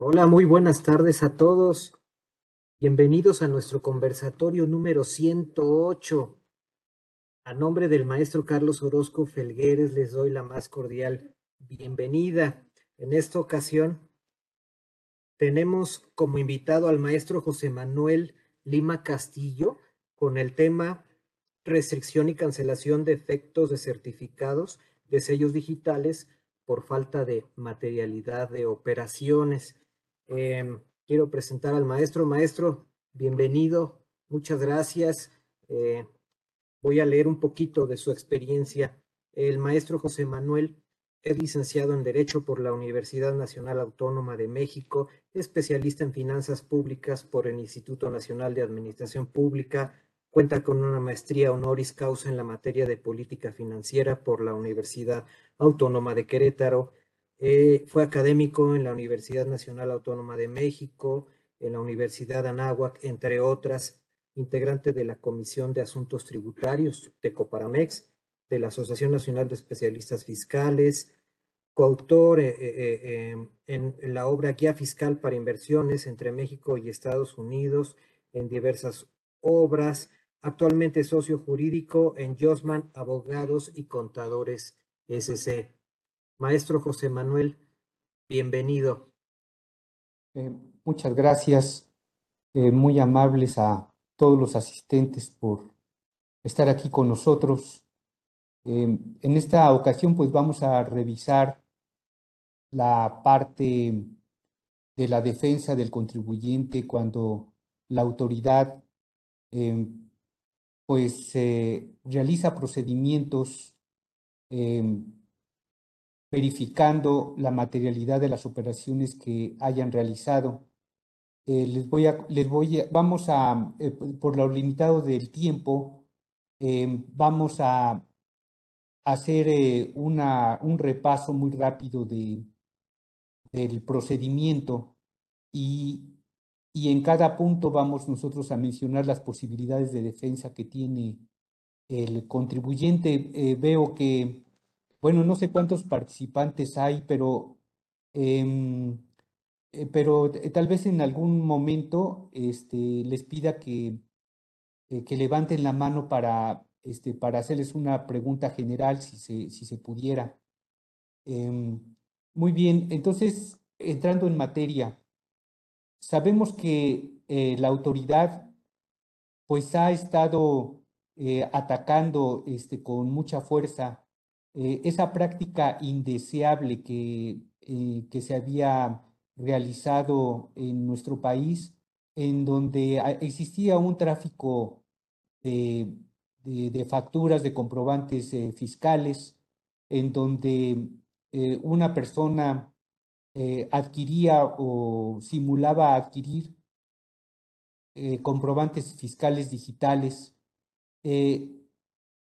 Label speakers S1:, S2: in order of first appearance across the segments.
S1: Hola, muy buenas tardes a todos. Bienvenidos a nuestro conversatorio número 108. A nombre del maestro Carlos Orozco Felgueres les doy la más cordial bienvenida. En esta ocasión tenemos como invitado al maestro José Manuel Lima Castillo con el tema restricción y cancelación de efectos de certificados de sellos digitales por falta de materialidad de operaciones. Em, quiero presentar al maestro. Maestro, bienvenido. Muchas gracias. Eh, voy a leer un poquito de su experiencia. El maestro José Manuel es licenciado en Derecho por la Universidad Nacional Autónoma de México, especialista en finanzas públicas por el Instituto Nacional de Administración Pública, cuenta con una maestría honoris causa en la materia de política financiera por la Universidad Autónoma de Querétaro, eh, fue académico en la Universidad Nacional Autónoma de México, en la Universidad Anáhuac, entre otras, integrante de la Comisión de Asuntos Tributarios de Coparamex, de la Asociación Nacional de Especialistas Fiscales, coautor eh, eh, en, la obra Guía Fiscal para Inversiones entre México y Estados Unidos, en diversas obras, actualmente socio jurídico en Josman Abogados y Contadores SC. Maestro José Manuel, bienvenido.
S2: Eh, muchas gracias, eh, muy amables a todos los asistentes por estar aquí con nosotros. Eh, en esta ocasión, pues vamos a revisar la parte de la defensa del contribuyente cuando la autoridad pues realiza procedimientos verificando la materialidad de las operaciones que hayan realizado. Eh, les voy a, les voy vamos a, eh, por lo limitado del tiempo, em, vamos a hacer eh, una, un repaso muy rápido de, del procedimiento y, y en cada punto vamos nosotros a mencionar las posibilidades de defensa que tiene el contribuyente. veo que bueno, no sé cuántos participantes hay, pero, em, eh, pero eh, tal vez en algún momento este, les pida que, eh, que levanten la mano para, este, para hacerles una pregunta general, si se, si se pudiera. Em, muy bien, entonces, entrando en materia, sabemos que la autoridad pues ha estado atacando este, con mucha fuerza eh, esa práctica indeseable que, eh, que se había realizado en nuestro país, en donde existía un tráfico de, de, facturas, de comprobantes eh, fiscales, en donde una persona adquiría o simulaba adquirir comprobantes fiscales digitales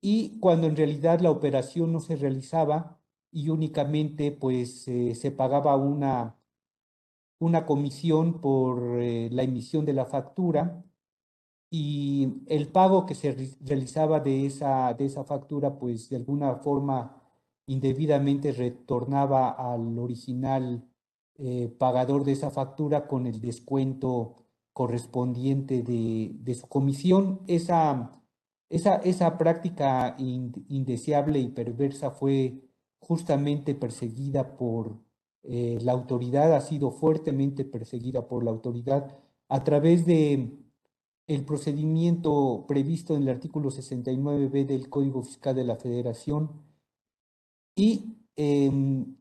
S2: y cuando en realidad la operación no se realizaba y únicamente pues eh, se pagaba una, una comisión por eh, la emisión de la factura y el pago que se realizaba de esa, de esa factura pues de alguna forma indebidamente retornaba al original eh, pagador de esa factura con el descuento correspondiente de, de su comisión. Esa esa, esa práctica indeseable y perversa fue justamente perseguida por eh, la autoridad, ha sido fuertemente perseguida por la autoridad a través de el procedimiento previsto en el artículo 69b del Código Fiscal de la Federación y em,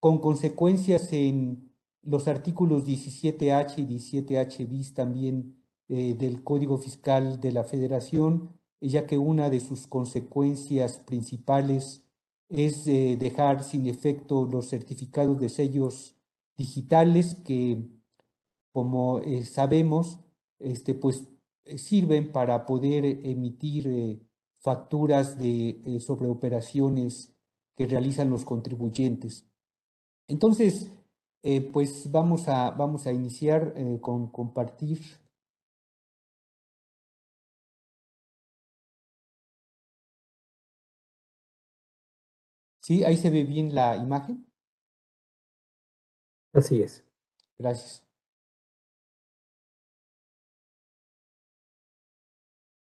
S2: con consecuencias en los artículos 17H y 17H bis también eh, del Código Fiscal de la Federación, ya que una de sus consecuencias principales es eh, dejar sin efecto los certificados de sellos digitales que, como eh, sabemos, este, pues, sirven para poder emitir facturas de, sobre operaciones que realizan los contribuyentes. Entonces, pues vamos a, vamos a iniciar con compartir ¿Sí? Ahí se ve bien la imagen.
S1: Así es.
S2: Gracias.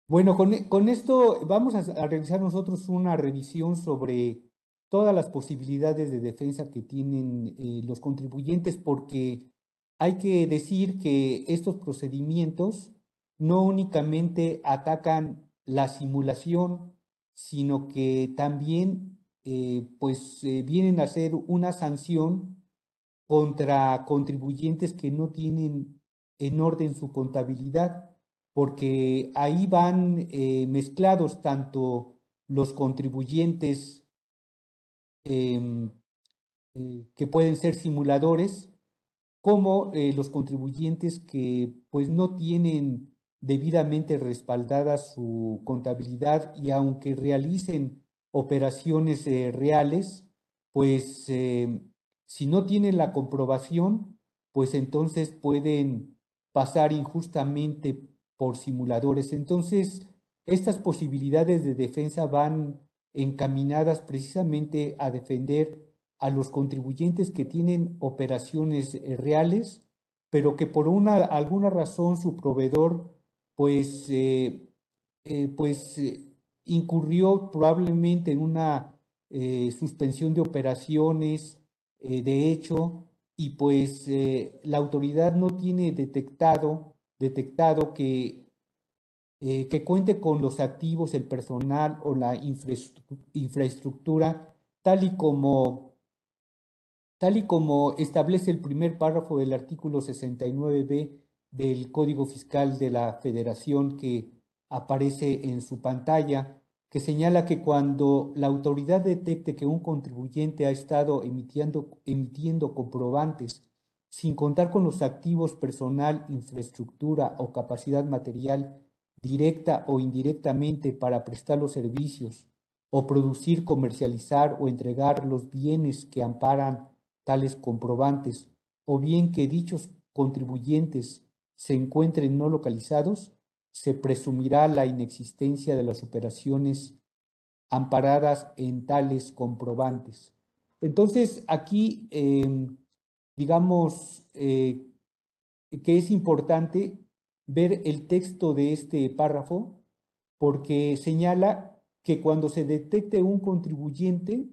S2: Bueno, con, esto vamos a, realizar nosotros una revisión sobre todas las posibilidades de defensa que tienen eh, los contribuyentes, porque hay que decir que estos procedimientos no únicamente atacan la simulación, sino que también eh, pues eh, vienen a ser una sanción contra contribuyentes que no tienen en orden su contabilidad, porque ahí van eh, mezclados tanto los contribuyentes em, que pueden ser simuladores, como los contribuyentes que pues no tienen debidamente respaldada su contabilidad y aunque realicen operaciones eh, reales, pues eh, si no tienen la comprobación, pues entonces pueden pasar injustamente por simuladores. Entonces, estas posibilidades de defensa van encaminadas precisamente a defender a los contribuyentes que tienen operaciones eh, reales, pero que por una, alguna razón su proveedor pues, pues incurrió probablemente en una suspensión de operaciones, de hecho, y pues la autoridad no tiene detectado, detectado que, que cuente con los activos, el personal o la infraestructura, tal y como tal y como establece el primer párrafo del artículo 69b del Código Fiscal de la Federación que aparece en su pantalla, que señala que cuando la autoridad detecte que un contribuyente ha estado emitiendo, comprobantes sin contar con los activos personal, infraestructura o capacidad material directa o indirectamente para prestar los servicios o producir, comercializar o entregar los bienes que amparan tales comprobantes, o bien que dichos contribuyentes se encuentren no localizados, se presumirá la inexistencia de las operaciones amparadas en tales comprobantes. Entonces, aquí, em, digamos eh, que es importante ver el texto de este párrafo porque señala que cuando se detecte un contribuyente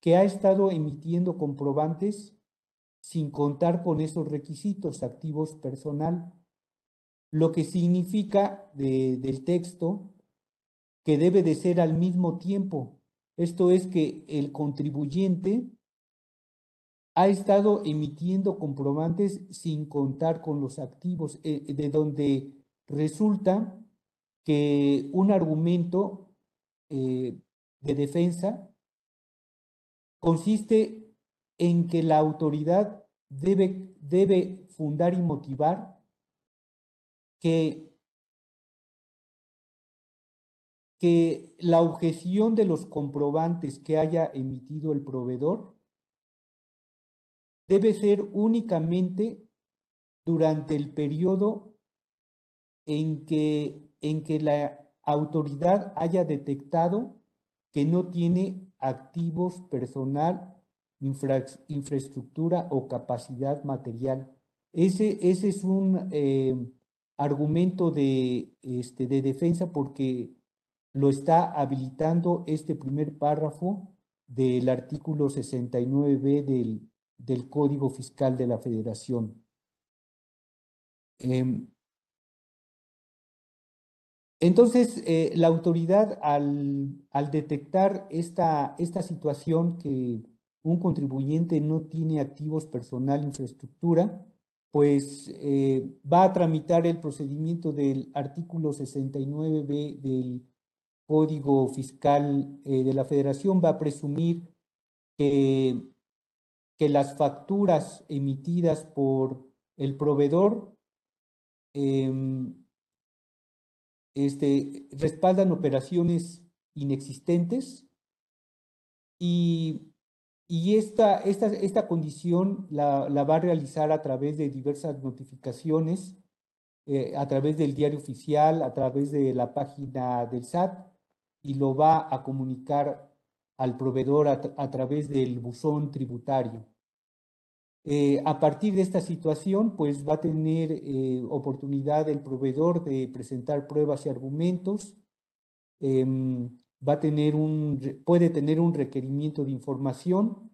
S2: que ha estado emitiendo comprobantes sin contar con esos requisitos activos personal, lo que significa del texto que debe de ser al mismo tiempo. Esto es que el contribuyente ha estado emitiendo comprobantes sin contar con los activos, eh, de donde resulta que un argumento eh, de defensa consiste en que la autoridad debe, debe fundar y motivar que, que la objeción de los comprobantes que haya emitido el proveedor debe ser únicamente durante el periodo en que, en que la autoridad haya detectado que no tiene activos personal infraestructura o capacidad material. Ese, ese es un eh, argumento de, este, de defensa porque lo está habilitando este primer párrafo del artículo 69b del, del Código Fiscal de la Federación. Em, entonces, eh, la autoridad al, al detectar esta, esta situación que un contribuyente no tiene activos personal, infraestructura, pues eh, va a tramitar el procedimiento del artículo 69b del Código Fiscal eh, de la Federación, va a presumir que, las facturas emitidas por el proveedor em, este, respaldan operaciones inexistentes y y esta, esta, esta condición la, la, va a realizar a través de diversas notificaciones, eh, a través del diario oficial, a través de la página del SAT, y lo va a comunicar al proveedor a, través del buzón tributario. Eh, a partir de esta situación, pues va a tener eh, oportunidad el proveedor de presentar pruebas y argumentos, em, va a tener un, puede tener un requerimiento de información,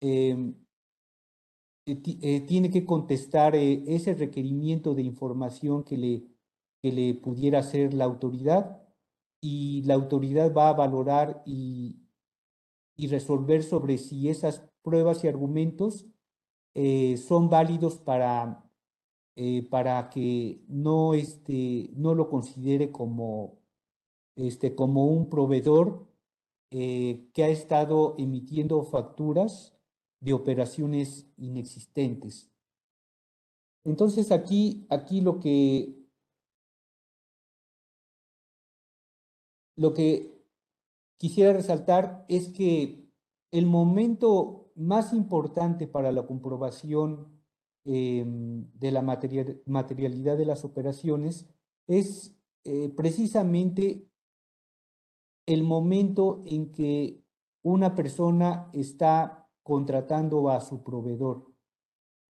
S2: em, tiene que contestar ese requerimiento de información que le, que le pudiera hacer la autoridad y la autoridad va a valorar y, y resolver sobre si esas pruebas y argumentos eh, son válidos para, eh, para que no, este, no lo considere como, este, como un proveedor eh, que ha estado emitiendo facturas de operaciones inexistentes. Entonces aquí, aquí lo que lo que quisiera resaltar es que el momento más importante para la comprobación em, de la materialidad de las operaciones es eh, precisamente el momento en que una persona está contratando a su proveedor.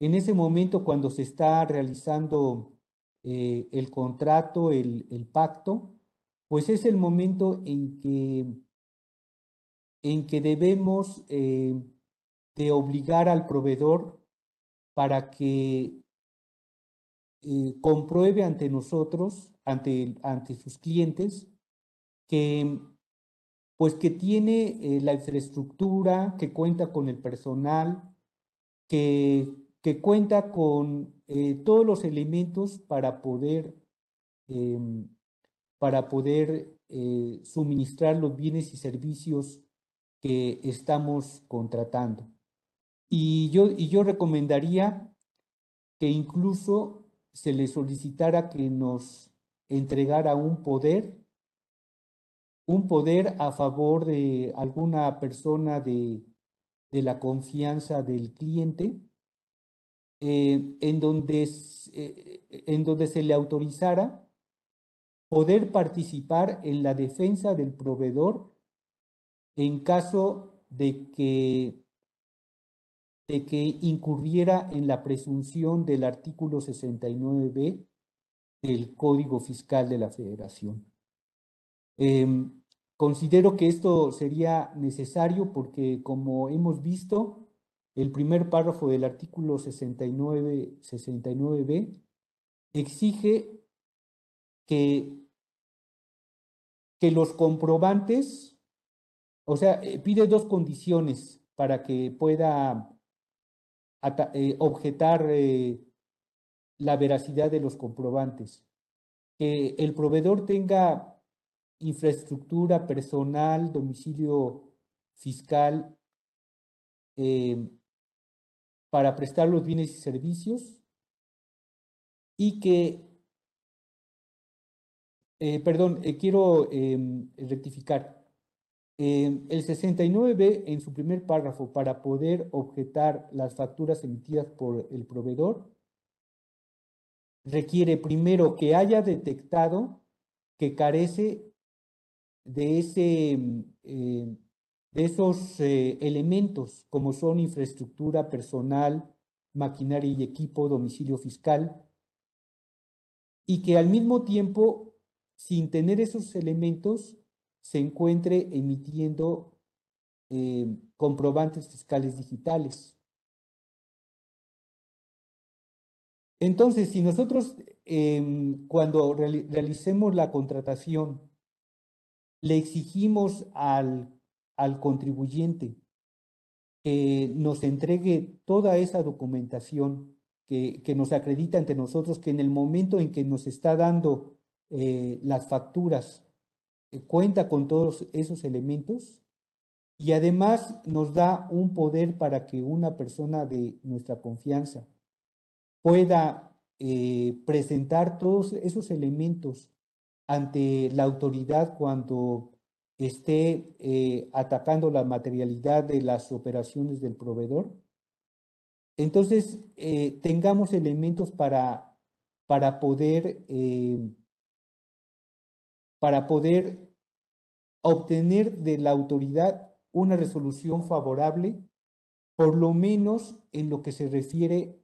S2: En ese momento, cuando se está realizando eh, el contrato, el pacto, pues es el momento en que, en que debemos eh, de obligar al proveedor para que eh, compruebe ante nosotros, ante, ante sus clientes, que pues que tiene eh, la infraestructura, que cuenta con el personal, que, que cuenta con todos los elementos para poder em, para poder eh, suministrar los bienes y servicios que estamos contratando. Y yo, y yo recomendaría que incluso se le solicitara que nos entregara un poder, un poder a favor de alguna persona de, de la confianza del cliente, eh, en, donde, eh, en donde se le autorizara poder participar en la defensa del proveedor en caso de que, de que incurriera en la presunción del artículo 69b del Código Fiscal de la Federación. Em, considero que esto sería necesario porque, como hemos visto, el primer párrafo del artículo 69, 69b exige que que los comprobantes, o sea, eh, pide dos condiciones para que pueda eh, objetar eh, la veracidad de los comprobantes. Que el proveedor tenga infraestructura personal, domicilio fiscal para prestar los bienes y servicios y que eh, perdón, eh, quiero em, rectificar. Em, el 69B en su primer párrafo, para poder objetar las facturas emitidas por el proveedor, requiere primero que haya detectado que carece de, ese, em, de esos eh, elementos como son infraestructura personal, maquinaria y equipo, domicilio fiscal, y que al mismo tiempo sin tener esos elementos, se encuentre emitiendo eh, comprobantes fiscales digitales. Entonces, si nosotros em, cuando realicemos la contratación le exigimos al, al contribuyente que nos entregue toda esa documentación que, que, nos acredita ante nosotros que en el momento en que nos está dando eh, las facturas, eh, cuenta con todos esos elementos y además nos da un poder para que una persona de nuestra confianza pueda eh, presentar todos esos elementos ante la autoridad cuando esté atacando la materialidad de las operaciones del proveedor. Entonces, tengamos elementos para, para poder para poder obtener de la autoridad una resolución favorable por lo menos en lo que se refiere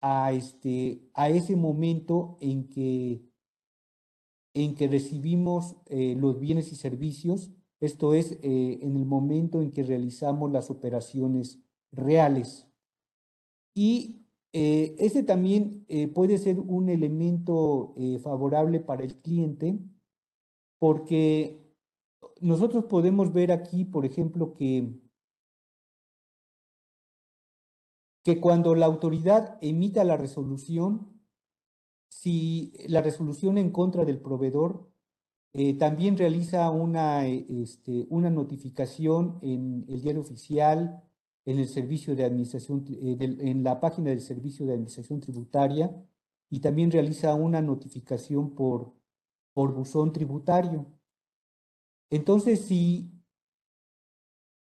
S2: a, este, a ese momento en que, en que recibimos eh, los bienes y servicios, esto es, eh, en el momento en que realizamos las operaciones reales. Y eh, ese también puede ser un elemento favorable para el cliente porque nosotros podemos ver aquí, por ejemplo, que que cuando la autoridad emita la resolución, si la resolución en contra del proveedor eh, también realiza una, eh, este, una notificación en el diario oficial, en el servicio de administración, eh, en la página del servicio de administración tributaria y también realiza una notificación por, por buzón tributario. Entonces, si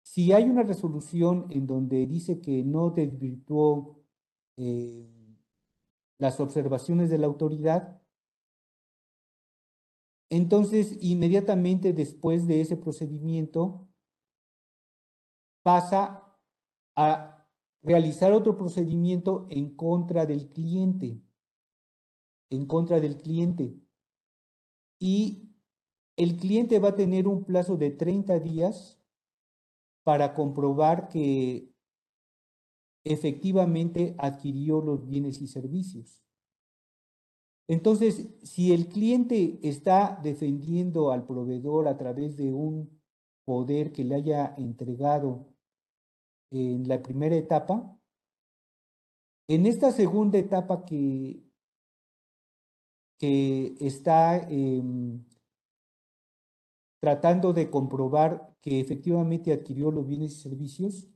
S2: si hay una resolución en donde dice que no desvirtuó las observaciones de la autoridad, entonces inmediatamente después de ese procedimiento pasa a realizar otro procedimiento en contra del cliente, en contra del cliente. Y el cliente va a tener un plazo de 30 días para comprobar que efectivamente adquirió los bienes y servicios. Entonces, si el cliente está defendiendo al proveedor a través de un poder que le haya entregado en la primera etapa, en esta segunda etapa que, que está em, tratando de comprobar que efectivamente adquirió los bienes y servicios,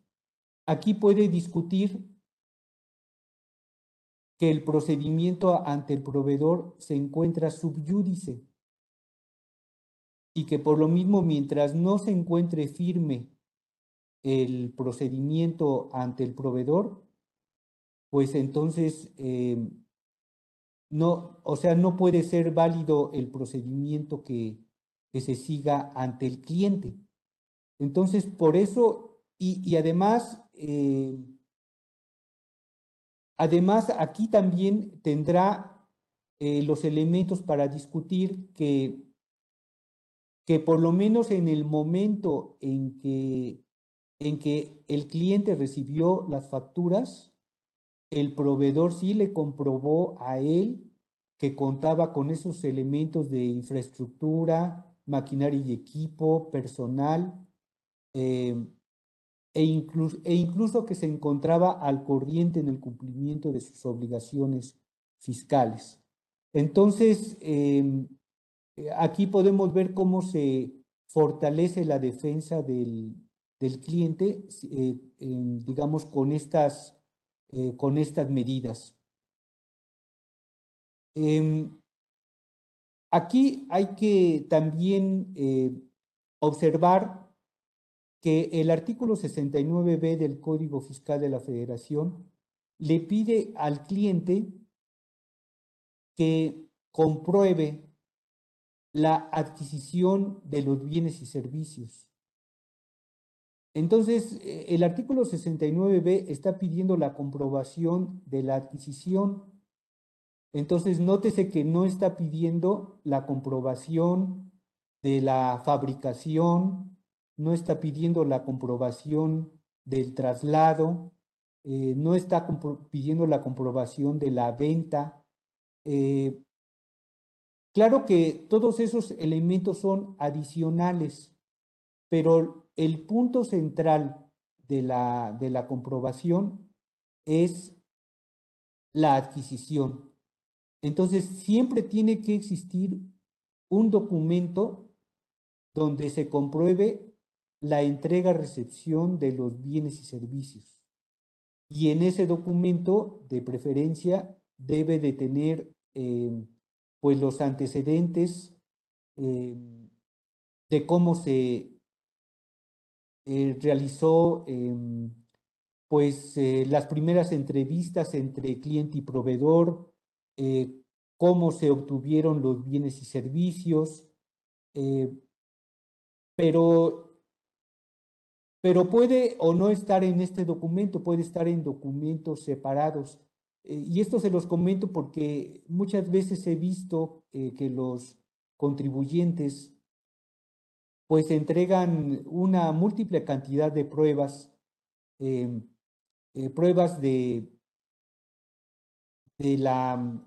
S2: aquí puede discutir que el procedimiento ante el proveedor se encuentra subyúdice y que por lo mismo mientras no se encuentre firme el procedimiento ante el proveedor, pues entonces eh, no, o sea, no puede ser válido el procedimiento que, que se siga ante el cliente. Entonces, por eso, y, además, eh, además aquí también tendrá eh, los elementos para discutir que, que por lo menos en el momento en que, en que el cliente recibió las facturas, el proveedor sí le comprobó a él que contaba con esos elementos de infraestructura, maquinaria y equipo, personal, eh, e, incluso, e incluso que se encontraba al corriente en el cumplimiento de sus obligaciones fiscales. Entonces, em, eh, aquí podemos ver cómo se fortalece la defensa del, cliente, eh, digamos, con estas, con estas medidas. Em, Aquí hay que también eh, observar que el artículo 69b del Código Fiscal de la Federación le pide al cliente que compruebe la adquisición de los bienes y servicios. Entonces, eh, el artículo 69b está pidiendo la comprobación de la adquisición entonces, nótese que no está pidiendo la comprobación de la fabricación, no está pidiendo la comprobación del traslado, eh, no está pidiendo la comprobación de la venta. Eh, claro que todos esos elementos son adicionales, pero el punto central de la, de la comprobación es la adquisición. Entonces, siempre tiene que existir un documento donde se compruebe la entrega-recepción de los bienes y servicios. Y en ese documento, de preferencia, debe de tener eh, pues los antecedentes eh, de cómo se eh, realizó pues las primeras entrevistas entre cliente y proveedor, eh, cómo se obtuvieron los bienes y servicios, eh, pero pero puede o no estar en este documento, puede estar en documentos separados. Eh, y esto se los comento porque muchas veces he visto eh, que los contribuyentes pues entregan una múltiple cantidad de pruebas, em, eh, pruebas de, de, la,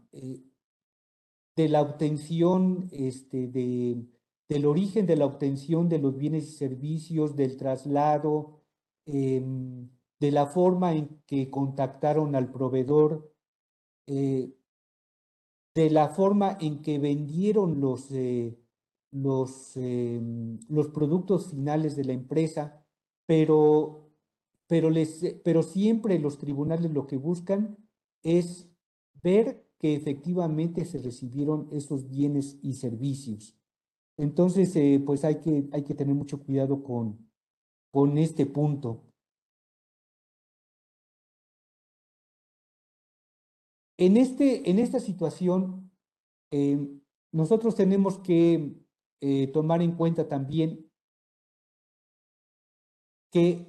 S2: de la obtención este, de, del origen de la obtención de los bienes y servicios, del traslado, em, de la forma en que contactaron al proveedor, eh, de la forma en que vendieron los, eh, los, em, los productos finales de la empresa, pero, pero, les, pero siempre los tribunales lo que buscan es ver que efectivamente se recibieron esos bienes y servicios. Entonces, eh, pues hay que, hay que tener mucho cuidado con, con este punto. En, este, en esta situación, eh, nosotros tenemos que eh, tomar en cuenta también que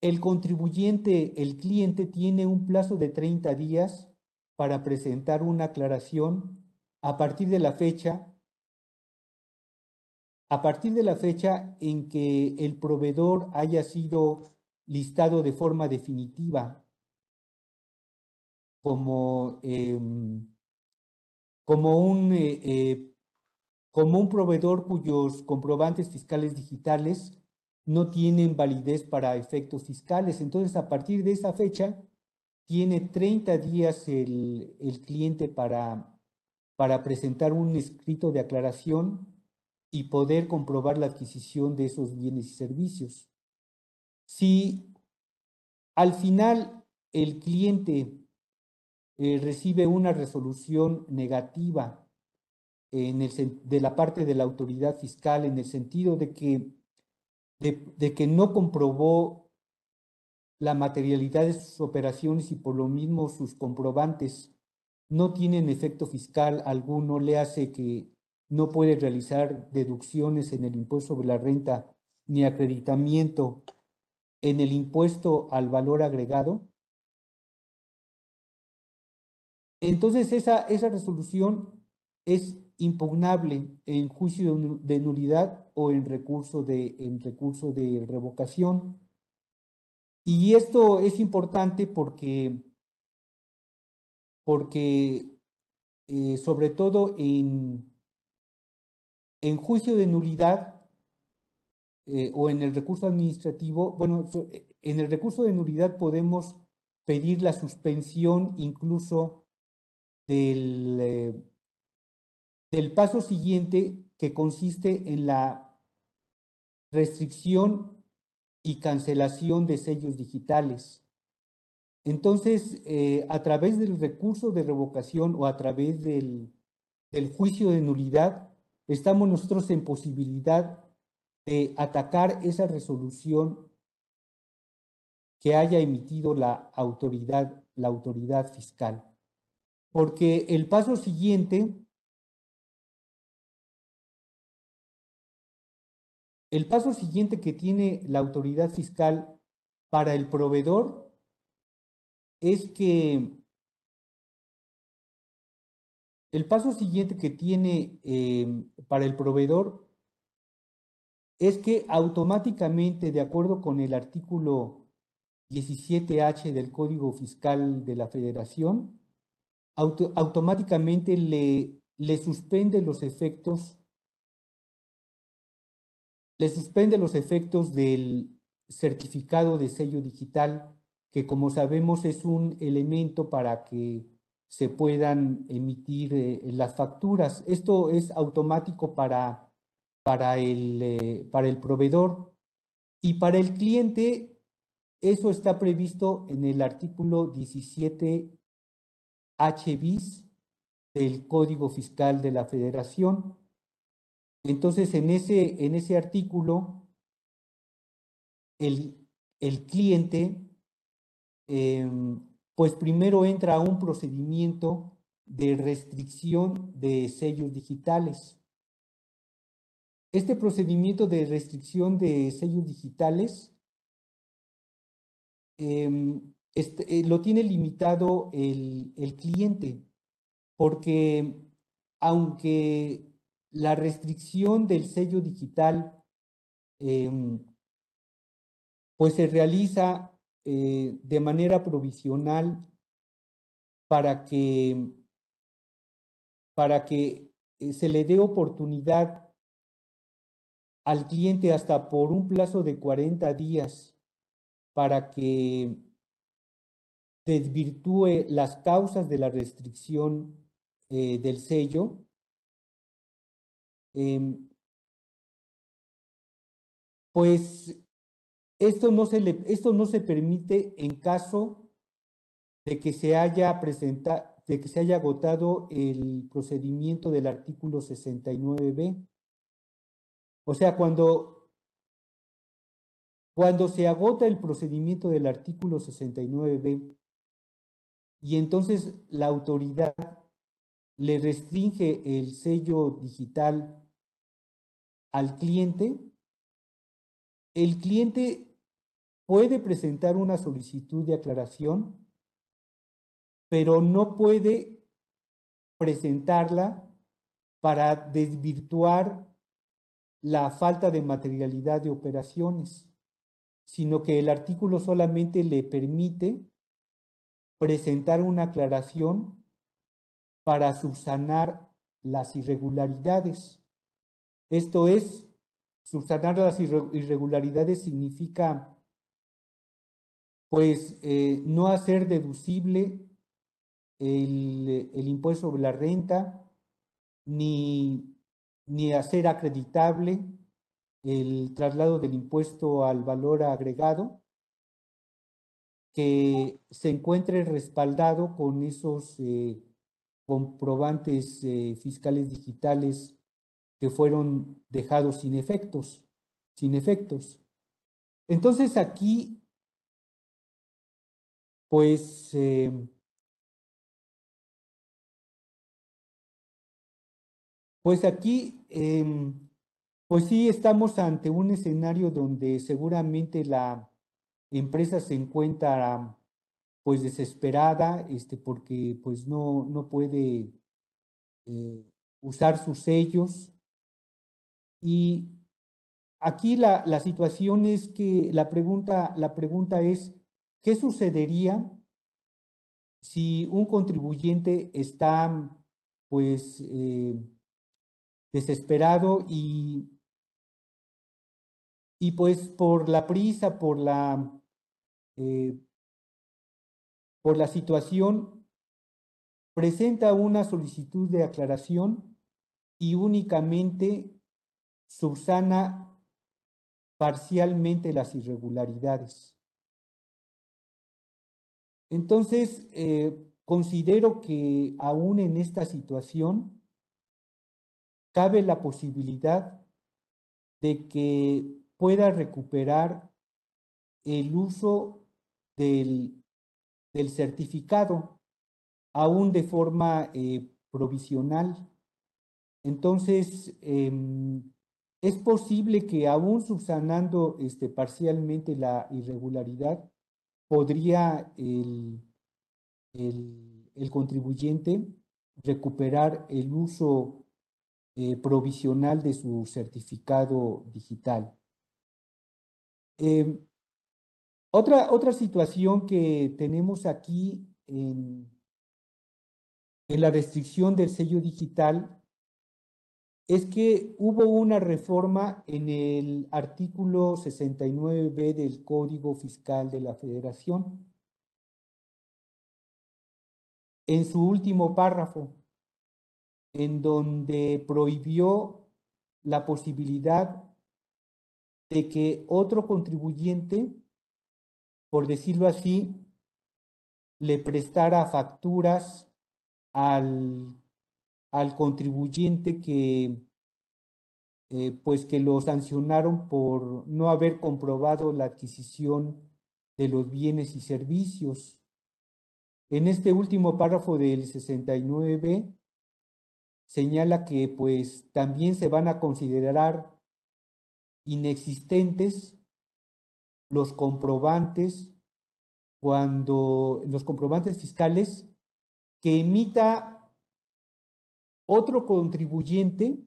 S2: el contribuyente, el cliente, tiene un plazo de 30 días para presentar una aclaración a partir de la fecha a partir de la fecha en que el proveedor haya sido listado de forma definitiva como, em, como, un, eh, eh, como un proveedor cuyos comprobantes fiscales digitales no tienen validez para efectos fiscales. Entonces, a partir de esa fecha, tiene 30 días el, el cliente para, para presentar un escrito de aclaración y poder comprobar la adquisición de esos bienes y servicios. Si al final el cliente eh, recibe una resolución negativa en el, de la parte de la autoridad fiscal en el sentido de que, de que no comprobó la materialidad de sus operaciones y por lo mismo sus comprobantes no tienen efecto fiscal alguno, le hace que no puede realizar deducciones en el impuesto sobre la renta ni acreditamiento en el impuesto al valor agregado, entonces esa, esa resolución es impugnable en juicio de nulidad o en recurso de, en recurso de revocación. Y esto es importante porque, porque eh, sobre todo en, en juicio de nulidad eh, o en el recurso administrativo, bueno, en el recurso de nulidad podemos pedir la suspensión incluso del, eh, del paso siguiente que consiste en la restricción y cancelación de sellos digitales. Entonces, eh, a través del recurso de revocación o a través del, del juicio de nulidad, estamos nosotros en posibilidad de atacar esa resolución que haya emitido la autoridad, la autoridad fiscal. Porque el paso siguiente, el paso siguiente que tiene la autoridad fiscal para el proveedor es que el paso siguiente que tiene em, para el proveedor es que automáticamente, de acuerdo con el artículo 17H del Código Fiscal de la Federación, automáticamente le suspende los efectos le suspende los efectos del certificado de sello digital, que como sabemos es un elemento para que se puedan emitir eh, las facturas. Esto es automático para, para, el, eh, para el proveedor y para el cliente eso está previsto en el artículo 17 H bis del Código Fiscal de la Federación. Entonces, en ese, en ese artículo, el, el cliente em, pues primero entra un procedimiento de restricción de sellos digitales. Este procedimiento de restricción de sellos digitales em, este, eh, lo tiene limitado el, cliente, porque aunque la restricción del sello digital em, pues se realiza eh, de manera provisional para que, para que eh, se le dé oportunidad al cliente hasta por un plazo de 40 días para que desvirtúe las causas de la restricción eh, del sello. Em, pues esto no, se le, esto no se permite en caso de que se haya presentado, de que se haya agotado el procedimiento del artículo 69b. O sea, cuando, cuando se agota el procedimiento del artículo 69b y entonces la autoridad le restringe el sello digital al cliente, el cliente puede presentar una solicitud de aclaración, pero no puede presentarla para desvirtuar la falta de materialidad de operaciones, sino que el artículo solamente le permite presentar una aclaración para subsanar las irregularidades. Esto es, subsanar las irregularidades significa pues eh, no hacer deducible el, el, impuesto sobre la renta, ni, ni hacer acreditable el traslado del impuesto al valor agregado, que se encuentre respaldado con esos eh, comprobantes eh, fiscales digitales que fueron dejados sin efectos, sin efectos. Entonces aquí pues eh, pues aquí, em, pues sí estamos ante un escenario donde seguramente la empresa se encuentra pues desesperada, este, porque pues no, no puede eh, usar sus sellos. Y aquí la, la situación es que la pregunta, la pregunta es, ¿Qué sucedería si un contribuyente está pues eh, desesperado y, y pues por la prisa, por la, eh, por la situación, presenta una solicitud de aclaración y únicamente subsana parcialmente las irregularidades. Entonces, eh, considero que aún en esta situación cabe la posibilidad de que pueda recuperar el uso del, certificado, aún de forma eh, provisional. Entonces, em, es posible que aún subsanando este, parcialmente la irregularidad, podría el, contribuyente recuperar el uso eh, provisional de su certificado digital. Em, otra, otra situación que tenemos aquí en la restricción del sello digital es que hubo una reforma en el artículo 69b del Código Fiscal de la Federación. En su último párrafo, en donde prohibió la posibilidad de que otro contribuyente, por decirlo así, le prestara facturas al al contribuyente que, eh, pues que lo sancionaron por no haber comprobado la adquisición de los bienes y servicios. En este último párrafo del 69 señala que pues también se van a considerar inexistentes los comprobantes cuando los comprobantes fiscales que emita otro contribuyente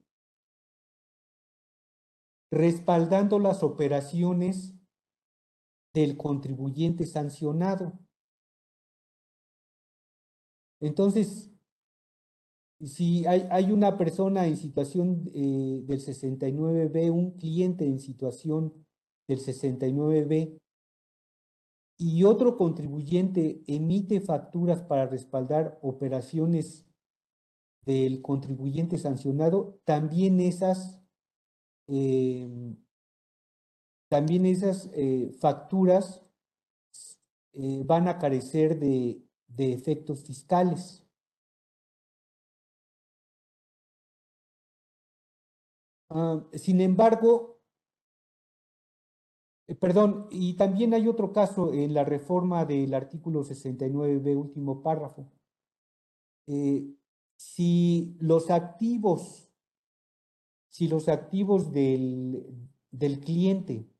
S2: respaldando las operaciones del contribuyente sancionado. Entonces, si hay, hay una persona en situación eh, del 69B, un cliente en situación del 69B, y otro contribuyente emite facturas para respaldar operaciones del contribuyente sancionado, también esas, em, también esas eh, facturas eh, van a carecer de, de efectos fiscales. Ah, sin embargo, eh, perdón, y también hay otro caso en la reforma del artículo 69b, último párrafo. Si los activos, si los activos del, del cliente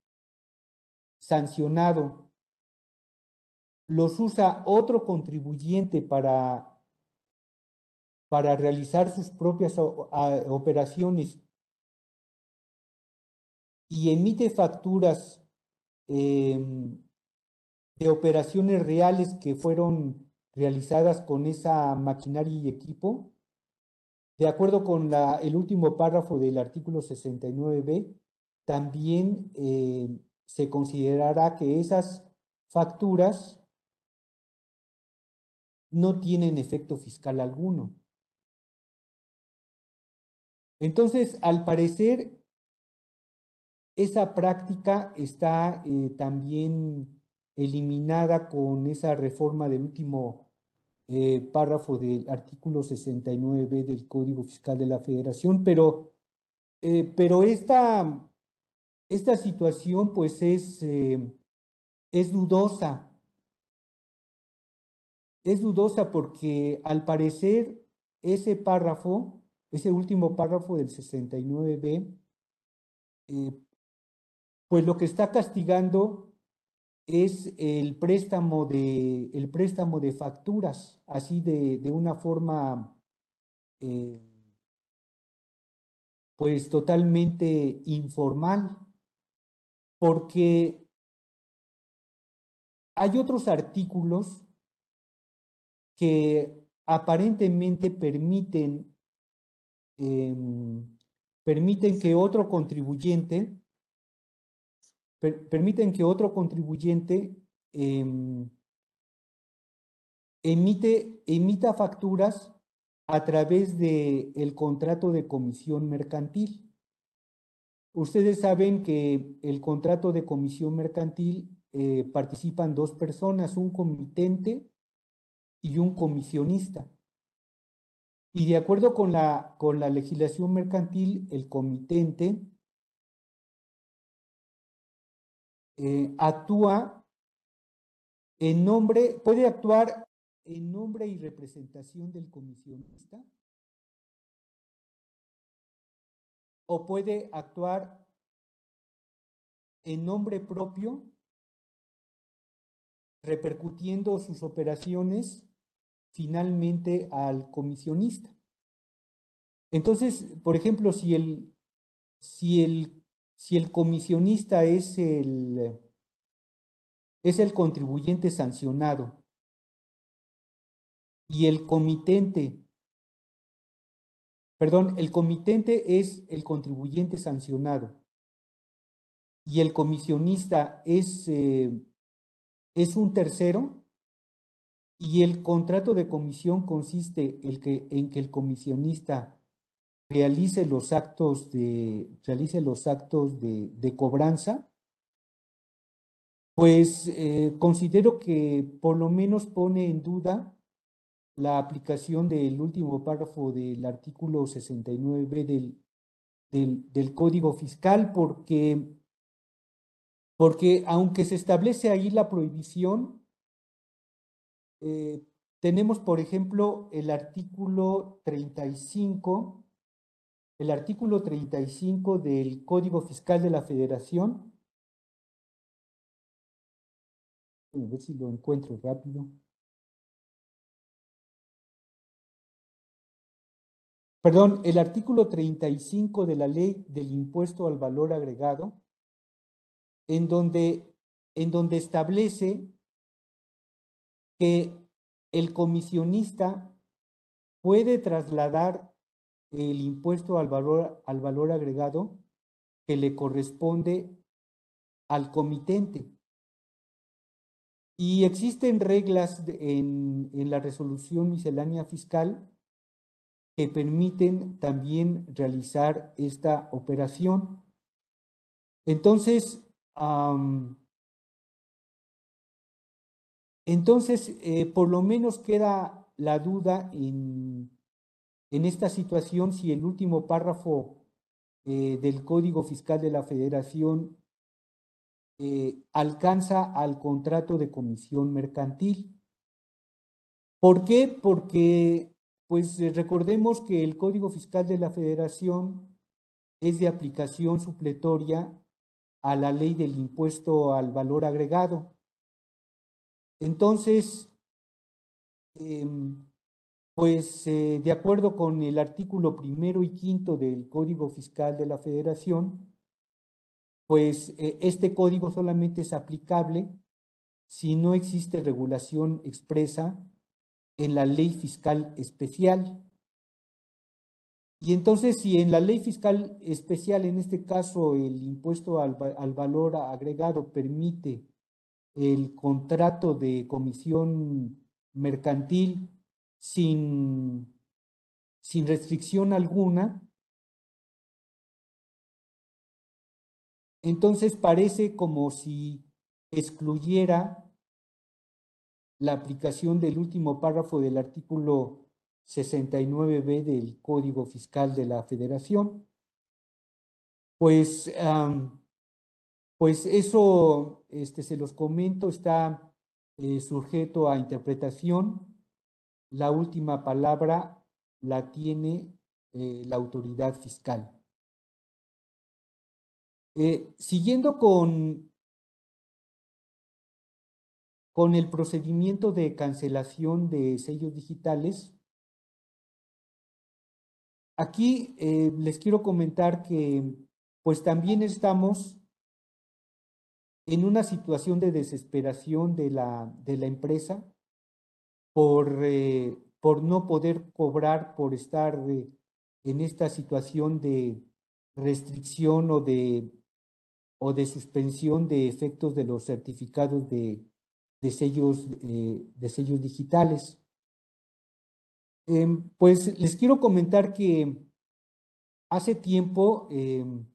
S2: sancionado los usa otro contribuyente para, para realizar sus propias operaciones y emite facturas em, de operaciones reales que fueron realizadas con esa maquinaria y equipo, de acuerdo con el último párrafo del artículo 69b, también eh, se considerará que esas facturas no tienen efecto fiscal alguno. Entonces, al parecer, esa práctica está eh, también eliminada con esa reforma del último eh, párrafo del artículo 69b del Código Fiscal de la Federación, pero, eh, pero esta, esta situación pues es, es dudosa. Es dudosa porque al parecer ese párrafo, ese último párrafo del 69b, eh, pues lo que está castigando es el préstamo de, el préstamo de facturas, así de, de una forma eh, pues totalmente informal, porque hay otros artículos que aparentemente permiten, em, permiten que otro contribuyente, permiten que otro contribuyente em, emite, emita facturas a través del el contrato de comisión mercantil. Ustedes saben que el contrato de comisión mercantil eh, participan dos personas, un comitente y un comisionista. Y de acuerdo con la, con la legislación mercantil, el comitente eh, actúa en nombre, puede actuar en nombre y representación del comisionista o puede actuar en nombre propio, repercutiendo sus operaciones finalmente al comisionista. Entonces, por ejemplo, si el, si el, si el comisionista es el, es el contribuyente sancionado y el comitente, perdón, el comitente es el contribuyente sancionado y el comisionista es, eh, es un tercero, y el contrato de comisión consiste el que, en que el comisionista realice los actos de, realice los actos de, cobranza, pues eh, considero que por lo menos pone en duda la aplicación del último párrafo del artículo 69b del, del, del Código Fiscal, porque, porque aunque se establece ahí la prohibición, eh, tenemos, por ejemplo, el artículo 35, el artículo 35 del Código Fiscal de la Federación, A ver si lo encuentro rápido. Perdón, el artículo 35 de la ley del impuesto al valor agregado, en donde, en donde establece que el comisionista puede trasladar el impuesto al valor, al valor agregado que le corresponde al comitente. Y existen reglas en, en la resolución miscelánea fiscal que permiten también realizar esta operación. Entonces, entonces eh, por lo menos queda la duda en, en, esta situación si el último párrafo eh, del Código Fiscal de la Federación eh, alcanza al contrato de comisión mercantil. ¿Por qué? Porque pues eh, recordemos que el Código Fiscal de la Federación es de aplicación supletoria a la ley del impuesto al valor agregado. Entonces, em, pues eh, de acuerdo con el artículo primero y quinto del Código Fiscal de la Federación, pues eh, este código solamente es aplicable si no existe regulación expresa en la ley fiscal especial. Y entonces, si en la ley fiscal especial, en este caso el impuesto al, valor agregado permite el contrato de comisión mercantil sin, sin restricción alguna, entonces parece como si excluyera la aplicación del último párrafo del artículo 69b del Código Fiscal de la Federación. Pues, pues eso, este, se los comento, está eh, sujeto a interpretación. La última palabra la tiene eh, la autoridad fiscal. Eh, siguiendo con con el procedimiento de cancelación de sellos digitales, aquí eh, les quiero comentar que pues también estamos en una situación de desesperación de la, de la empresa por, eh, por no poder cobrar, por estar eh, en esta situación de restricción o de, o de suspensión de efectos de los certificados de, de sellos, eh, de sellos digitales. Em, pues les quiero comentar que hace tiempo em,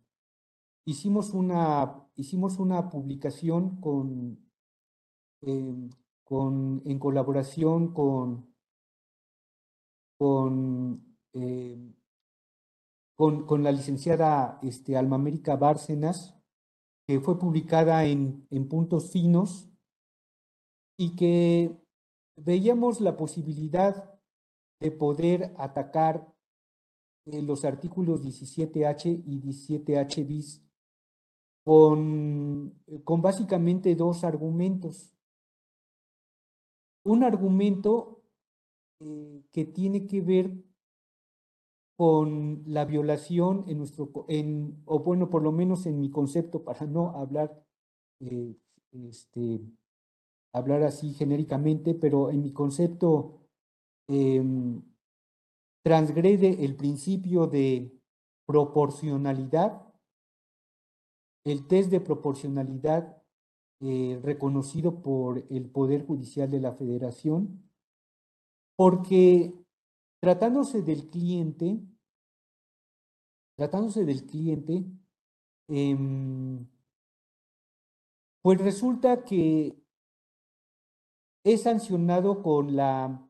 S2: hicimos, una, hicimos una publicación con, em, con, en colaboración con, con, con, con, la licenciada este, Alma América Bárcenas, que fue publicada en, en Puntos Finos, y que veíamos la posibilidad de poder atacar eh, los artículos 17H y 17H bis con, con básicamente dos argumentos. Un argumento eh, que tiene que ver con la violación en nuestro, en, o bueno, por lo menos en mi concepto, para no hablar eh, este, hablar así genéricamente, pero en mi concepto em, transgrede el principio de proporcionalidad, el test de proporcionalidad eh, reconocido por el Poder Judicial de la Federación, porque tratándose del cliente, tratándose del cliente, em, pues resulta que es sancionado con la,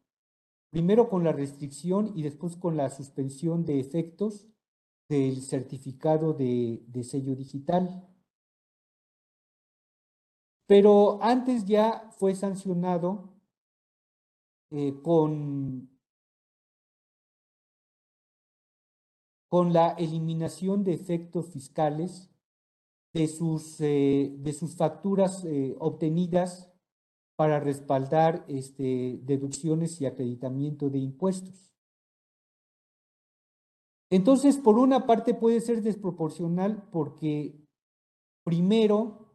S2: primero con la restricción y después con la suspensión de efectos del certificado de, sello digital. Pero antes ya fue sancionado eh, con, con la eliminación de efectos fiscales de sus, eh, de sus facturas eh, obtenidas para respaldar este, deducciones y acreditamiento de impuestos. Entonces, por una parte puede ser desproporcional porque primero,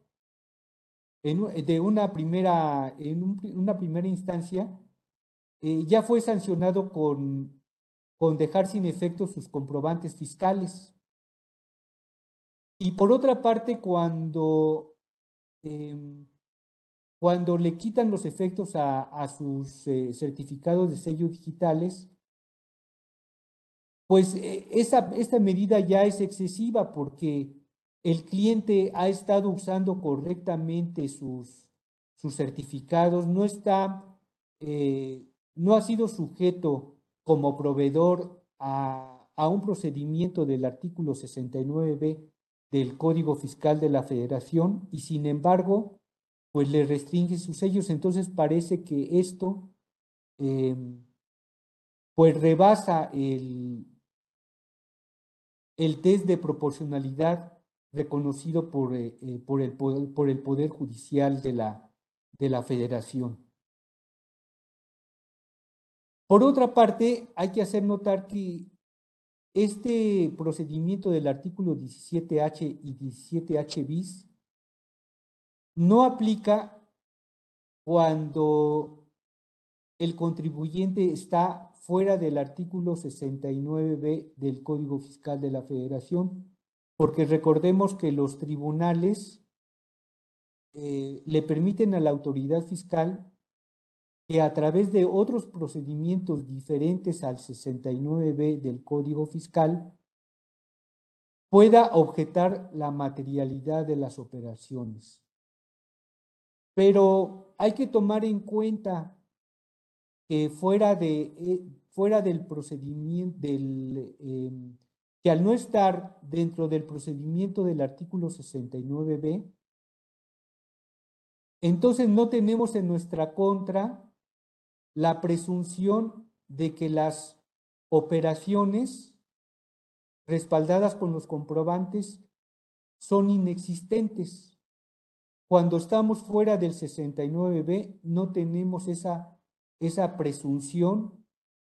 S2: en, de una primera, en una primera instancia, eh, ya fue sancionado con, con dejar sin efecto sus comprobantes fiscales. Y por otra parte, cuando, em, cuando le quitan los efectos a, sus eh, certificados de sello digitales, pues eh, esa, esta medida ya es excesiva porque el cliente ha estado usando correctamente sus, sus certificados, no está, eh, no ha sido sujeto como proveedor a, a un procedimiento del artículo 69b del Código Fiscal de la Federación y sin embargo, pues le restringe sus sellos. Entonces parece que esto, em, pues rebasa el, el test de proporcionalidad reconocido por, eh, eh, por, el, por el Poder Judicial de la, de la Federación. Por otra parte, hay que hacer notar que este procedimiento del artículo 17H y 17H bis no aplica cuando el contribuyente está fuera del artículo 69b del Código Fiscal de la Federación, porque recordemos que los tribunales eh, le permiten a la autoridad fiscal que a través de otros procedimientos diferentes al 69b del Código Fiscal pueda objetar la materialidad de las operaciones. Pero hay que tomar en cuenta que fuera, de, eh, fuera del procedimiento, del, em, que al no estar dentro del procedimiento del artículo 69b, entonces no tenemos en nuestra contra la presunción de que las operaciones respaldadas con los comprobantes son inexistentes. Cuando estamos fuera del 69b, no tenemos esa, esa presunción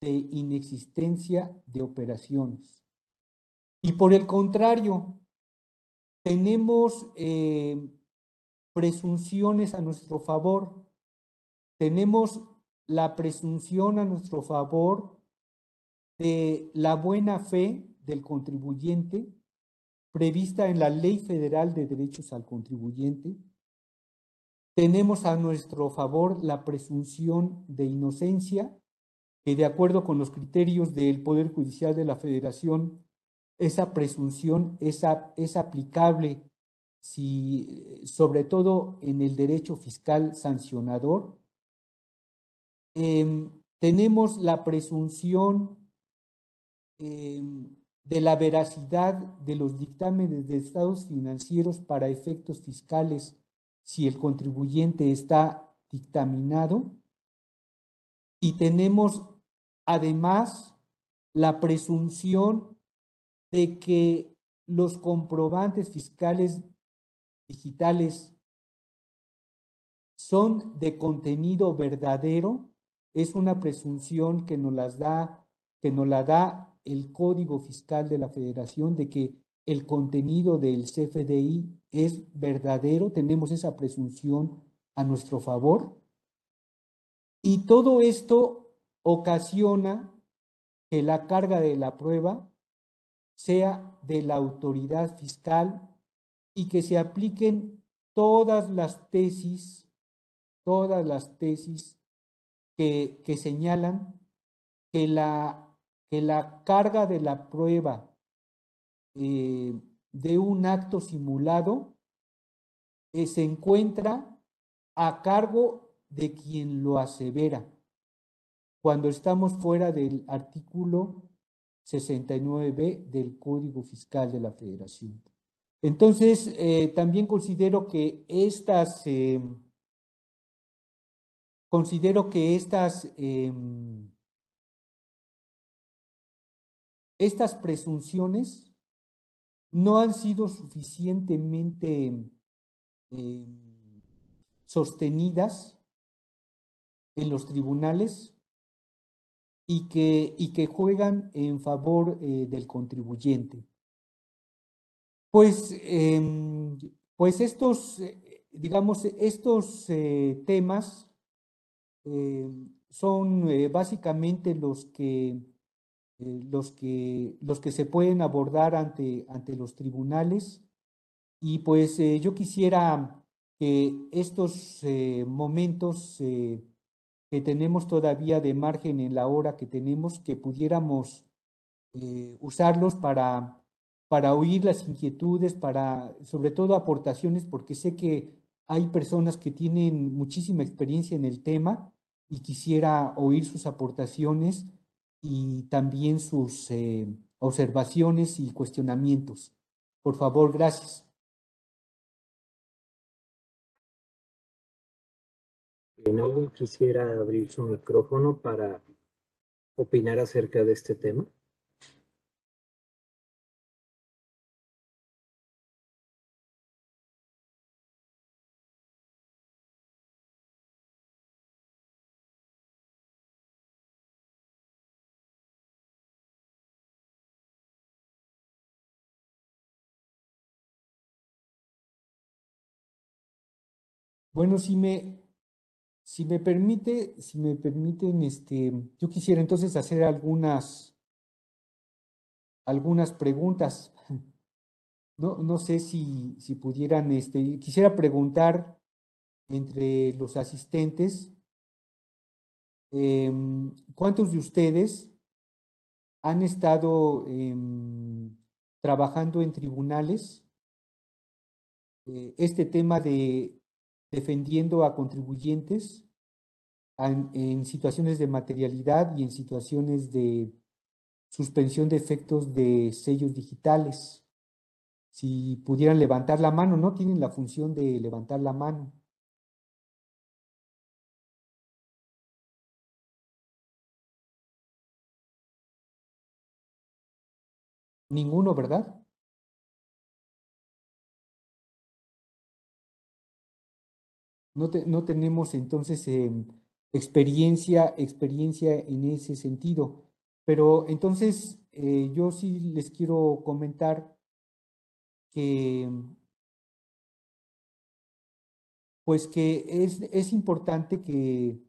S2: de inexistencia de operaciones. Y por el contrario, tenemos eh, presunciones a nuestro favor, tenemos la presunción a nuestro favor de la buena fe del contribuyente prevista en la Ley Federal de Derechos al Contribuyente. Tenemos a nuestro favor la presunción de inocencia, que de acuerdo con los criterios del Poder Judicial de la Federación, esa presunción es, es aplicable si, sobre todo en el derecho fiscal sancionador, Em, tenemos la presunción em, de la veracidad de los dictámenes de estados financieros para efectos fiscales si el contribuyente está dictaminado. Y tenemos además la presunción de que los comprobantes fiscales digitales son de contenido verdadero es una presunción que nos las da, que nos la da el Código Fiscal de la Federación de que el contenido del CFDI es verdadero, tenemos esa presunción a nuestro favor. Y todo esto ocasiona que la carga de la prueba sea de la autoridad fiscal y que se apliquen todas las tesis, todas las tesis que, señalan que la, que la carga de la prueba eh, de un acto simulado eh, se encuentra a cargo de quien lo asevera, cuando estamos fuera del artículo 69b del Código Fiscal de la Federación. Entonces, eh, también considero que estas Considero que estas, em, estas presunciones no han sido suficientemente em, sostenidas en los tribunales y que, y que juegan en favor eh, del contribuyente. Pues, em, pues estos, eh, digamos, estos eh, temas son básicamente los que, los, que, los que se pueden abordar ante, ante los tribunales. Y pues yo quisiera que estos momentos que tenemos todavía de margen en la hora que tenemos, que pudiéramos eh, usarlos para, para oír las inquietudes, para sobre todo aportaciones, porque sé que hay personas que tienen muchísima experiencia en el tema y quisiera oír sus aportaciones y también sus eh, observaciones y cuestionamientos. Por favor, gracias.
S1: ¿Alguien quisiera abrir su micrófono para opinar acerca de este tema?
S2: Bueno, si me, si me permite, si me permiten, este, yo quisiera entonces hacer algunas, algunas preguntas. No, no sé si, si pudieran, este, quisiera preguntar entre los asistentes, em, ¿cuántos de ustedes han estado em, trabajando en tribunales? Eh, este tema de defendiendo a contribuyentes en, situaciones de materialidad y en situaciones de suspensión de efectos de sellos digitales. Si pudieran levantar la mano, no tienen la función de levantar la mano. Ninguno, ¿verdad? No, tenemos entonces em, experiencia, experiencia en ese sentido. Pero entonces eh, yo sí les quiero comentar que pues que es, es importante que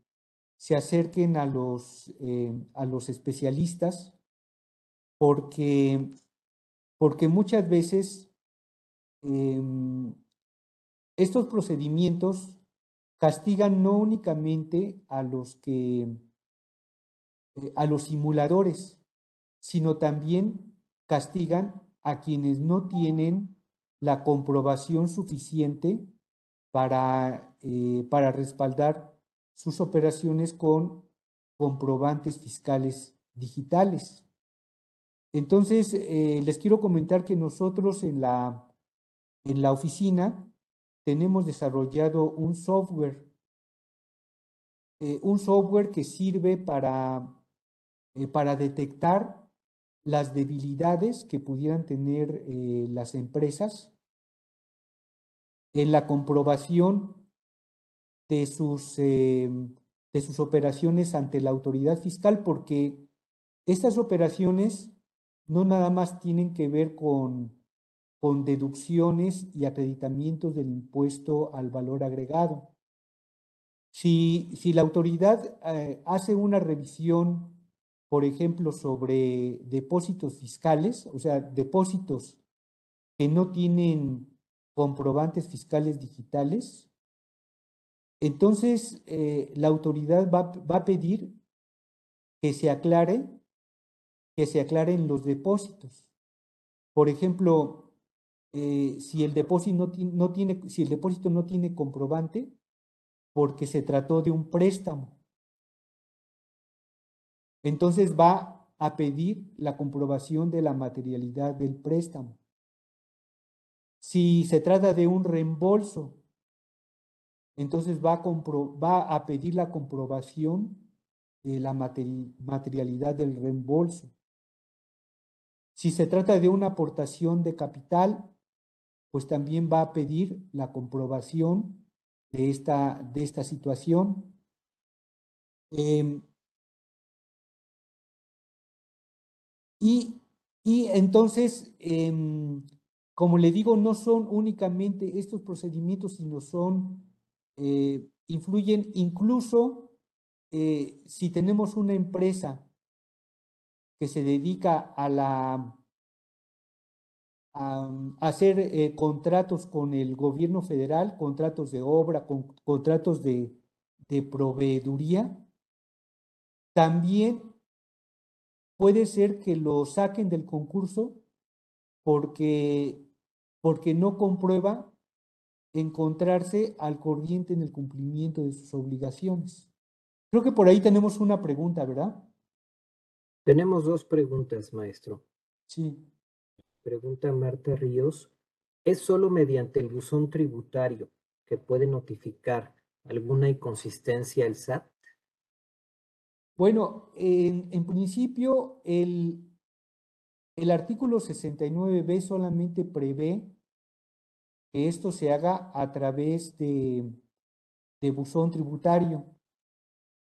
S2: se acerquen a los, em, a los especialistas porque, porque muchas veces em, estos procedimientos castigan no únicamente a los que, eh, a los simuladores, sino también castigan a quienes no tienen la comprobación suficiente para, eh, para respaldar sus operaciones con comprobantes fiscales digitales. Entonces, eh, les quiero comentar que nosotros en la, en la oficina tenemos desarrollado un software, eh, un software que sirve para, eh, para detectar las debilidades que pudieran tener eh, las empresas en la comprobación de sus, de sus operaciones ante la autoridad fiscal, porque estas operaciones no nada más tienen que ver con con deducciones y acreditamientos del impuesto al valor agregado. Si, si la autoridad eh, hace una revisión, por ejemplo, sobre depósitos fiscales, o sea, depósitos que no tienen comprobantes fiscales digitales, entonces eh, la autoridad va, va a pedir que se aclare, que se aclaren los depósitos. Por ejemplo, eh, si, el depósito no, tiene, si el depósito no tiene comprobante, porque se trató de un préstamo. Entonces va a pedir la comprobación de la materialidad del préstamo. Si se trata de un reembolso, entonces va a, va a pedir la comprobación de la materialidad del reembolso. Si se trata de una aportación de capital, pues también va a pedir la comprobación de esta, de esta situación. Em, y, entonces, em, como le digo, no son únicamente estos procedimientos, sino son, eh, influyen incluso eh, si tenemos una empresa que se dedica a la a, hacer eh, contratos con el gobierno federal, contratos de obra, con, contratos de, de proveeduría, también puede ser que lo saquen del concurso porque, porque no comprueba encontrarse al corriente en el cumplimiento de sus obligaciones. Creo que por ahí tenemos una pregunta, ¿verdad?
S1: Tenemos dos preguntas, maestro.
S2: Sí.
S1: Pregunta Marta Ríos. ¿Es solo mediante el buzón tributario que puede notificar alguna inconsistencia el SAT?
S2: Bueno, en, principio el, el artículo 69b solamente prevé que esto se haga a través de, de buzón tributario.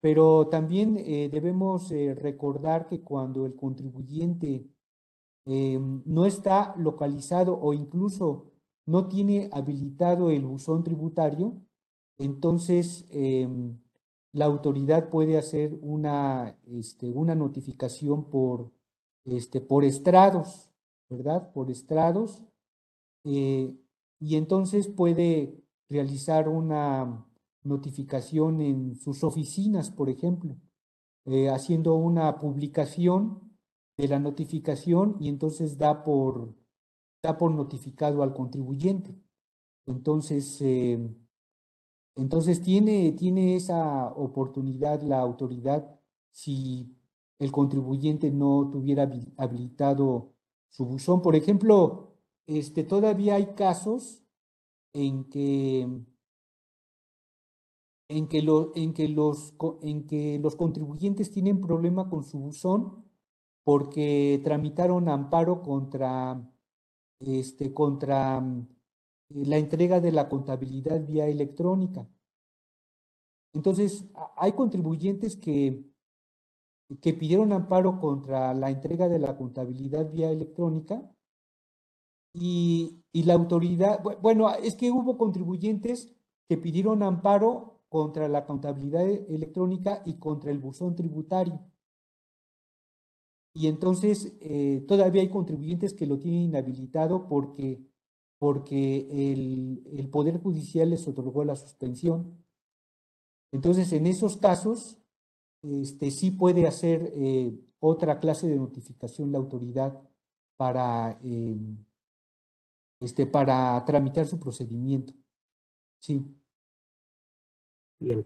S2: Pero también eh, debemos eh, recordar que cuando el contribuyente em, no está localizado o incluso no tiene habilitado el buzón tributario, entonces em, la autoridad puede hacer una, este, una notificación por, este, por estrados, ¿verdad? Por estrados. Eh, y entonces puede realizar una notificación en sus oficinas, por ejemplo, eh, haciendo una publicación de la notificación y entonces da por, da por notificado al contribuyente. Entonces, eh, entonces tiene, tiene esa oportunidad la autoridad si el contribuyente no tuviera habilitado su buzón. Por ejemplo, este, todavía hay casos en que en que, en, que los, en que los contribuyentes tienen problema con su buzón porque tramitaron amparo contra, este, contra eh, la entrega de la contabilidad vía electrónica. Entonces, hay contribuyentes que, que pidieron amparo contra la entrega de la contabilidad vía electrónica y, y la autoridad, bueno, es que hubo contribuyentes que pidieron amparo contra la contabilidad electrónica y contra el buzón tributario. Y entonces eh, todavía hay contribuyentes que lo tienen inhabilitado porque, porque el, el, Poder Judicial les otorgó la suspensión. Entonces, en esos casos, este, sí puede hacer eh, otra clase de notificación la autoridad para, eh, este, para tramitar su procedimiento. Sí.
S1: Bien,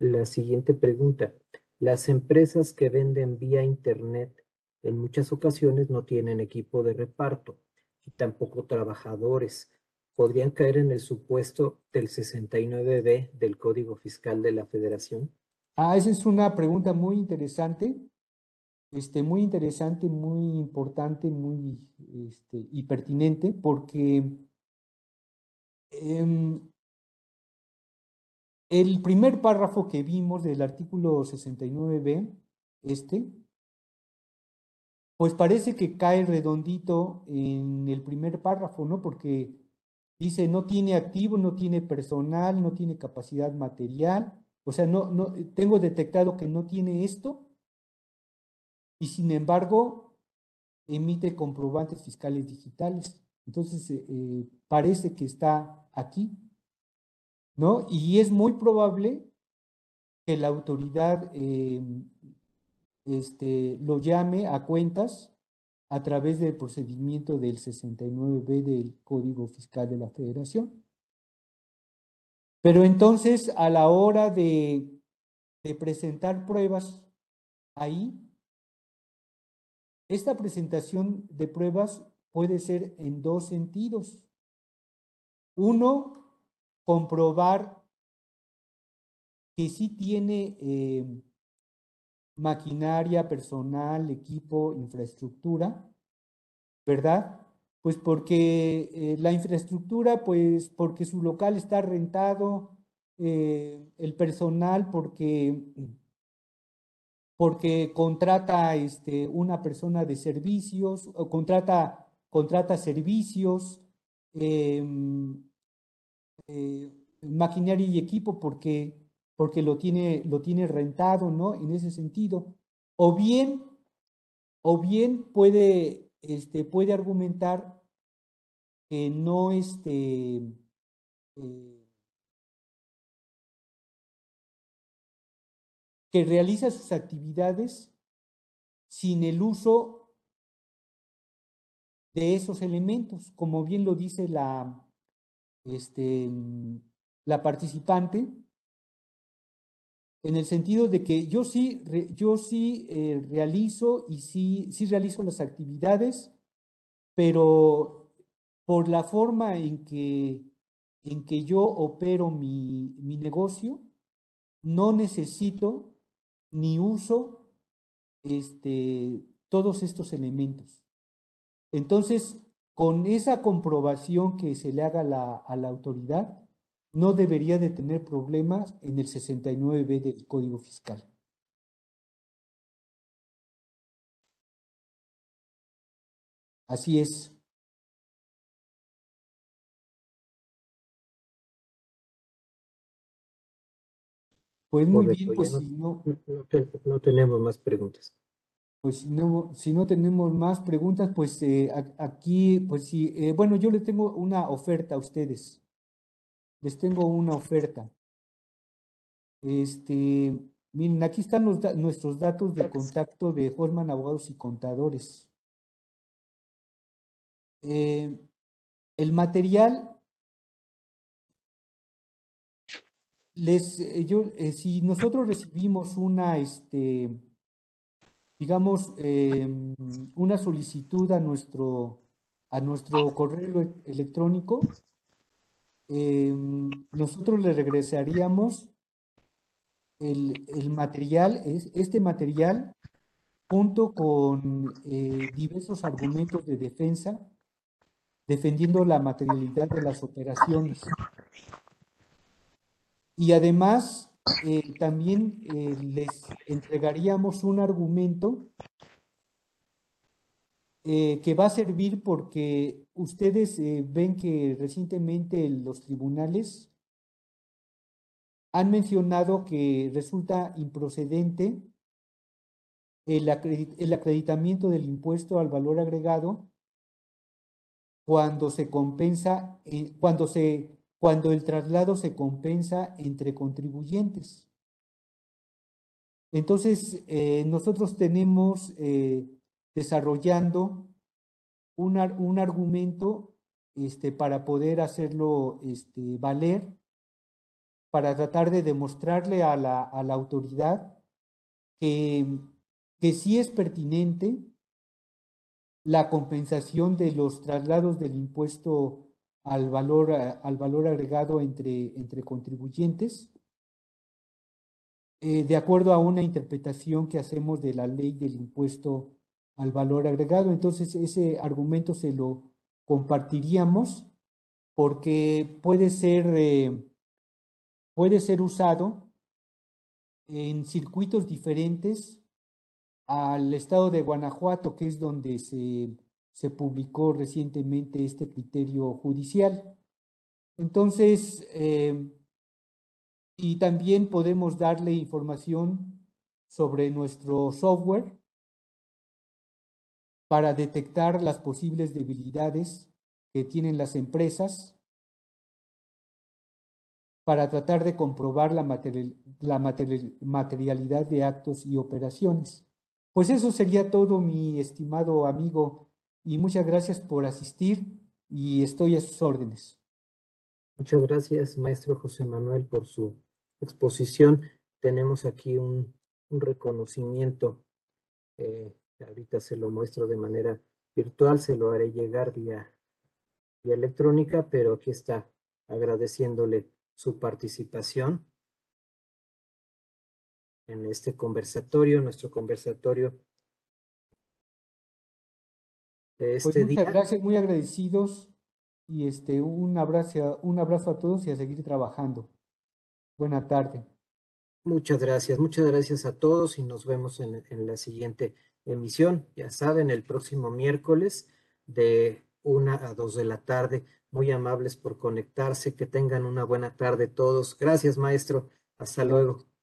S1: la siguiente pregunta. Las empresas que venden vía Internet en muchas ocasiones no tienen equipo de reparto y tampoco trabajadores. ¿Podrían caer en el supuesto del 69B del Código Fiscal de la Federación?
S2: Ah, esa es una pregunta muy interesante, este, muy interesante, muy importante, muy este, y pertinente, porque em, el primer párrafo que vimos del artículo 69b, este, pues parece que cae redondito en el primer párrafo, ¿no? Porque dice no tiene activo, no tiene personal, no tiene capacidad material, o sea, no, no, tengo detectado que no tiene esto y sin embargo emite comprobantes fiscales digitales. Entonces, eh, eh, parece que está aquí. ¿no? Y es muy probable que la autoridad eh, este, lo llame a cuentas a través del procedimiento del 69B del Código Fiscal de la Federación. Pero entonces, a la hora de, presentar pruebas ahí, esta presentación de pruebas puede ser en dos sentidos. Uno, comprobar que sí tiene eh, maquinaria, personal, equipo, infraestructura, ¿verdad? Pues porque eh, la infraestructura, pues porque su local está rentado, eh, el personal porque porque contrata este, una persona de servicios, o contrata, contrata servicios, em, eh, maquinaria y equipo porque, porque lo, tiene, lo tiene rentado, ¿no? En ese sentido. O bien, o bien puede, este, puede argumentar que no, este, eh, que realiza sus actividades sin el uso de esos elementos, como bien lo dice la, este, la participante, en el sentido de que yo sí, yo sí eh, realizo y sí, sí realizo las actividades, pero por la forma en que, en que yo opero mi, mi negocio, no necesito ni uso este, todos estos elementos. Entonces, con esa comprobación que se le haga la, a la autoridad, no debería de tener problemas en el 69B del Código Fiscal. Así es. Pues muy bien, pues si no,
S1: no, tenemos más preguntas.
S2: Pues si no, si no tenemos más preguntas, pues eh, aquí, pues sí, eh, bueno, yo le tengo una oferta a ustedes les tengo una oferta. Este, miren, aquí están nuestros datos de contacto de Holman Abogados y Contadores. Eh, el material, les, eh, yo, eh, si nosotros recibimos una, este, digamos, em, una solicitud a nuestro, a nuestro correo electrónico, Em, nosotros le regresaríamos el, el material, este material, junto con eh, diversos argumentos de defensa, defendiendo la materialidad de las operaciones. Y además, eh, también eh, les entregaríamos un argumento eh, que va a servir porque ustedes eh, ven que recientemente los tribunales han mencionado que resulta improcedente el, acreditamiento del impuesto al valor agregado cuando se compensa, eh, cuando, se, cuando el traslado se compensa entre contribuyentes. Entonces, nosotros tenemos desarrollando un, un argumento este, para poder hacerlo este, valer, para tratar de demostrarle a la, a la autoridad que, que sí es pertinente la compensación de los traslados del impuesto al valor, al valor agregado entre, entre contribuyentes, eh, de acuerdo a una interpretación que hacemos de la ley del impuesto al valor agregado. Entonces ese argumento se lo compartiríamos porque puede ser, eh, puede ser usado en circuitos diferentes al estado de Guanajuato, que es donde se, se publicó recientemente este criterio judicial. Entonces, eh, y también podemos darle información sobre nuestro software para detectar las posibles debilidades que tienen las empresas, para tratar de comprobar la, materialidad de actos y operaciones. Pues eso sería todo, mi estimado amigo, y muchas gracias por asistir y estoy a sus órdenes.
S1: Muchas gracias, maestro José Manuel, por su exposición. Tenemos aquí un, un reconocimiento eh, Ahorita se lo muestro de manera virtual, se lo haré llegar vía, vía electrónica, pero aquí está agradeciéndole su participación en este conversatorio, nuestro conversatorio
S2: de pues este muchas gracias, muy agradecidos y este un abrazo, un abrazo a todos y a seguir trabajando. Buena tarde.
S1: Muchas gracias, muchas gracias a todos y nos vemos en, en la siguiente emisión. Ya saben, el próximo miércoles de una a dos de la tarde. Muy amables por conectarse. Que tengan una buena tarde todos. Gracias, maestro. Hasta luego.